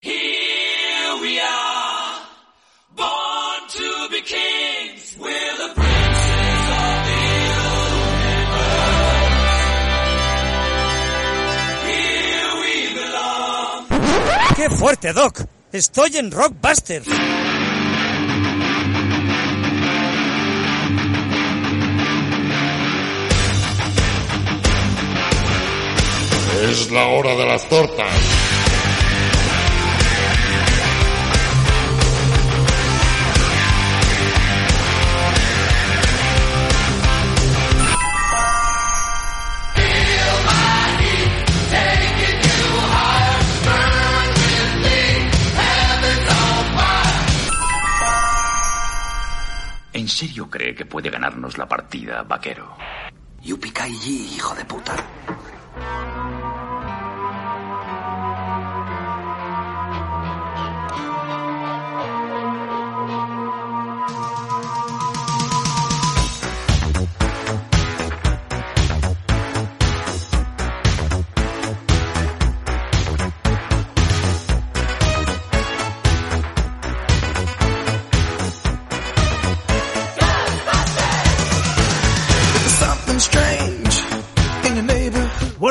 Here we are, born to be kings. We're the princes of the universe. Here we belong. ¡Qué fuerte, Doc! Estoy en Rockbusters. Es la hora de las tortas. ¿En serio cree que puede ganarnos la partida, vaquero? Yupikai hijo de puta.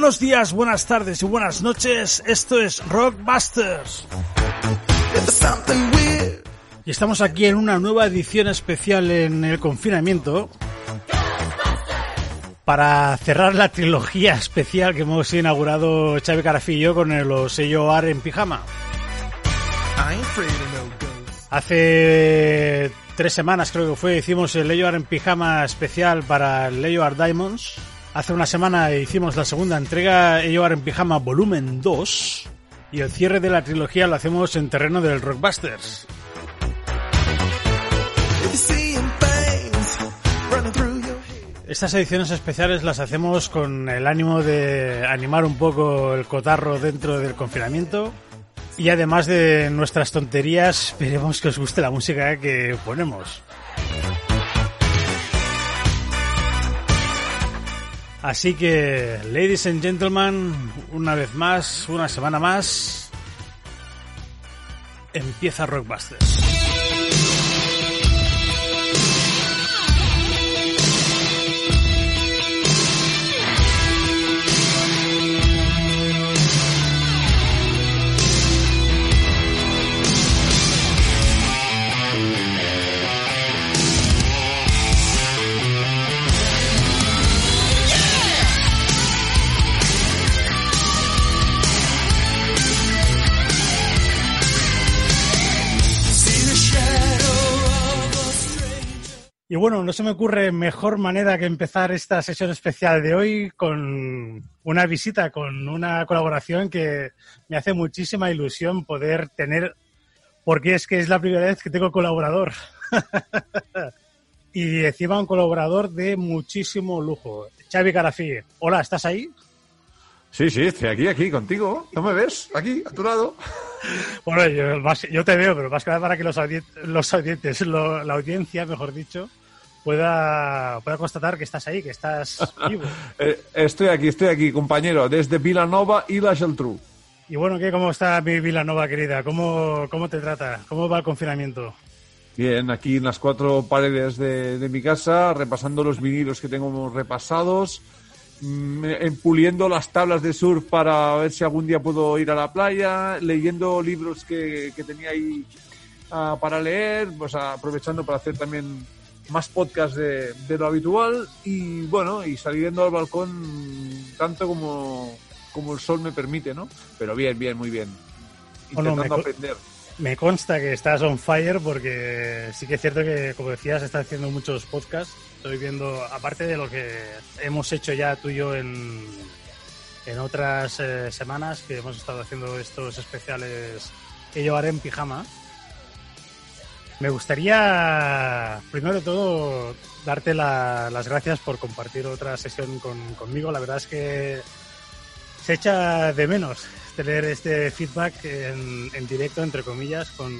Buenos días, buenas tardes y buenas noches. Esto es Rockbusters. Y estamos aquí en una nueva edición especial en el confinamiento para cerrar la trilogía especial que hemos inaugurado y yo con el sello AR en pijama. Hace tres semanas creo que fue, hicimos el Leyo en pijama especial para el Leyo Diamonds. Hace una semana hicimos la segunda entrega, Leyo en pijama volumen 2. Y el cierre de la trilogía lo hacemos en terreno del Rockbusters. Estas ediciones especiales las hacemos con el ánimo de animar un poco el cotarro dentro del confinamiento. Y además de nuestras tonterías, esperemos que os guste la música que ponemos. Así que, ladies and gentlemen, una vez más, una semana más, empieza Rockbusters. Y bueno, no se me ocurre mejor manera que empezar esta sesión especial de hoy con una visita, con una colaboración que me hace muchísima ilusión poder tener, porque es que es la primera vez que tengo colaborador. y encima un colaborador de muchísimo lujo. Xavi Carafí, hola, ¿estás ahí? Sí, sí, estoy aquí, aquí, contigo. ¿No me ves? Aquí, a tu lado. Bueno, yo, yo te veo, pero más que nada para que los, audien- los audientes, lo- la audiencia, mejor dicho, pueda, pueda constatar que estás ahí, que estás vivo. Eh, estoy aquí, estoy aquí, compañero, desde Vilanova y la Geltrú. Y bueno, ¿qué, ¿cómo está mi Vilanova, querida? ¿Cómo, ¿Cómo te trata? ¿Cómo va el confinamiento? Bien, aquí en las cuatro paredes de, de mi casa, repasando los vinilos que tengo repasados, mm, eh, puliendo las tablas de surf para ver si algún día puedo ir a la playa, leyendo libros que, que tenía ahí ah, para leer, pues aprovechando para hacer también más podcast de, de lo habitual y bueno, y saliendo al balcón tanto como, como el sol me permite, ¿no? Pero bien, bien, muy bien. Bueno, Intentando me aprender. Me consta que estás on fire porque sí que es cierto que, como decías, estás haciendo muchos podcasts. Estoy viendo, aparte de lo que hemos hecho ya tú y yo en, en otras eh, semanas, que hemos estado haciendo estos especiales Ello haré en pijama. Me gustaría, primero de todo, darte la- las gracias por compartir otra sesión con- conmigo. La verdad es que se echa de menos tener este feedback en, en directo, entre comillas, con,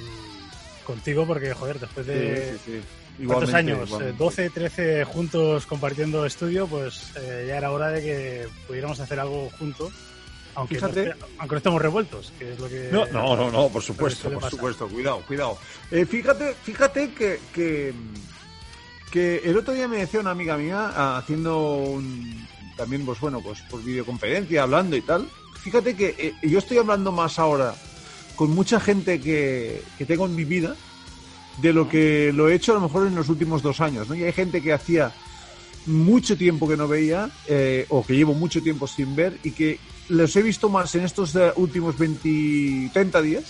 contigo, porque, joder, después de... Sí, sí, sí. ¿Cuántos Igualmente, años? igualmente. Eh, 12, 13 juntos compartiendo estudio, pues eh, ya era hora de que pudiéramos hacer algo juntos. Aunque, Fíjate. no, esté- aunque no estemos revueltos, que es lo que... No, no, no, no, por supuesto, por supuesto, cuidado, cuidado. Eh, fíjate, fíjate que, que, que el otro día me decía una amiga mía, ah, haciendo un, también, pues bueno, pues por videoconferencia, hablando y tal. Fíjate que eh, yo estoy hablando más ahora con mucha gente que, que tengo en mi vida de lo que lo he hecho a lo mejor en los últimos dos años, ¿no? Y hay gente que hacía mucho tiempo que no veía eh, o que llevo mucho tiempo sin ver y que los he visto más en estos eh, últimos 20, 30 días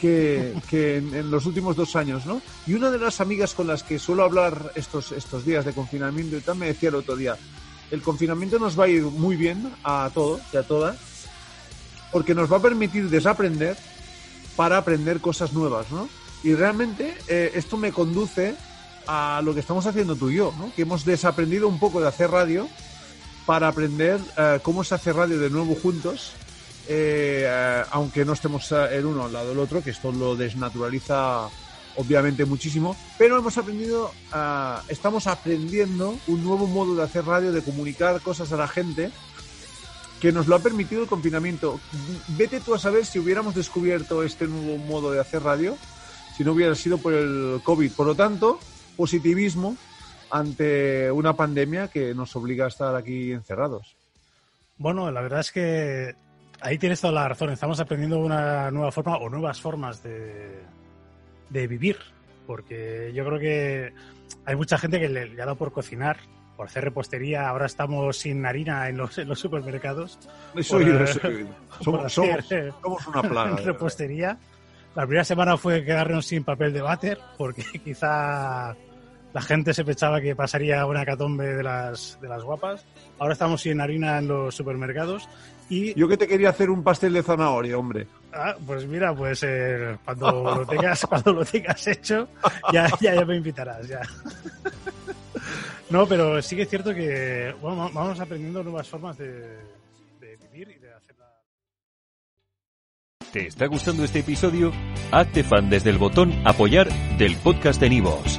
que, que en, en los últimos dos años, ¿no? Y una de las amigas con las que suelo hablar estos, estos días de confinamiento y tal me decía el otro día, el confinamiento nos va a ir muy bien a todos y a todas porque nos va a permitir desaprender para aprender cosas nuevas, ¿no? Y realmente eh, esto me conduce a lo que estamos haciendo tú y yo, ¿no? Que hemos desaprendido un poco de hacer radio para aprender eh, cómo se hace radio de nuevo juntos, eh, eh, aunque no estemos eh, el uno al lado del otro, que esto lo desnaturaliza obviamente muchísimo, pero hemos aprendido, ah, estamos aprendiendo un nuevo modo de hacer radio, de comunicar cosas a la gente, que nos lo ha permitido el confinamiento. Vete tú a saber si hubiéramos descubierto este nuevo modo de hacer radio, si no hubiera sido por el COVID. Por lo tanto, positivismo ante una pandemia que nos obliga a estar aquí encerrados. Bueno, la verdad es que ahí tienes toda la razón. Estamos aprendiendo una nueva forma o nuevas formas de, de vivir. Porque yo creo que hay mucha gente que le, le ha dado por cocinar, por hacer repostería. Ahora estamos sin harina en los, en los supermercados. Eso eh, eso por Somos, somos- eh, somos una plaga. repostería. La primera semana fue quedarnos sin papel de váter, porque quizá la gente se pensaba que pasaría una catombe de las, de las guapas. Ahora estamos sin harina en los supermercados. Y Yo que te quería hacer un pastel de zanahoria, hombre. Ah, pues mira, pues eh, cuando lo tengas, cuando lo tengas hecho, ya, ya, ya me invitarás, ya. No, pero sí que es cierto que bueno, vamos aprendiendo nuevas formas de, de vivir y de hacerla. ¿Te está gustando este episodio? Hazte fan desde el botón Apoyar del podcast de Nivos.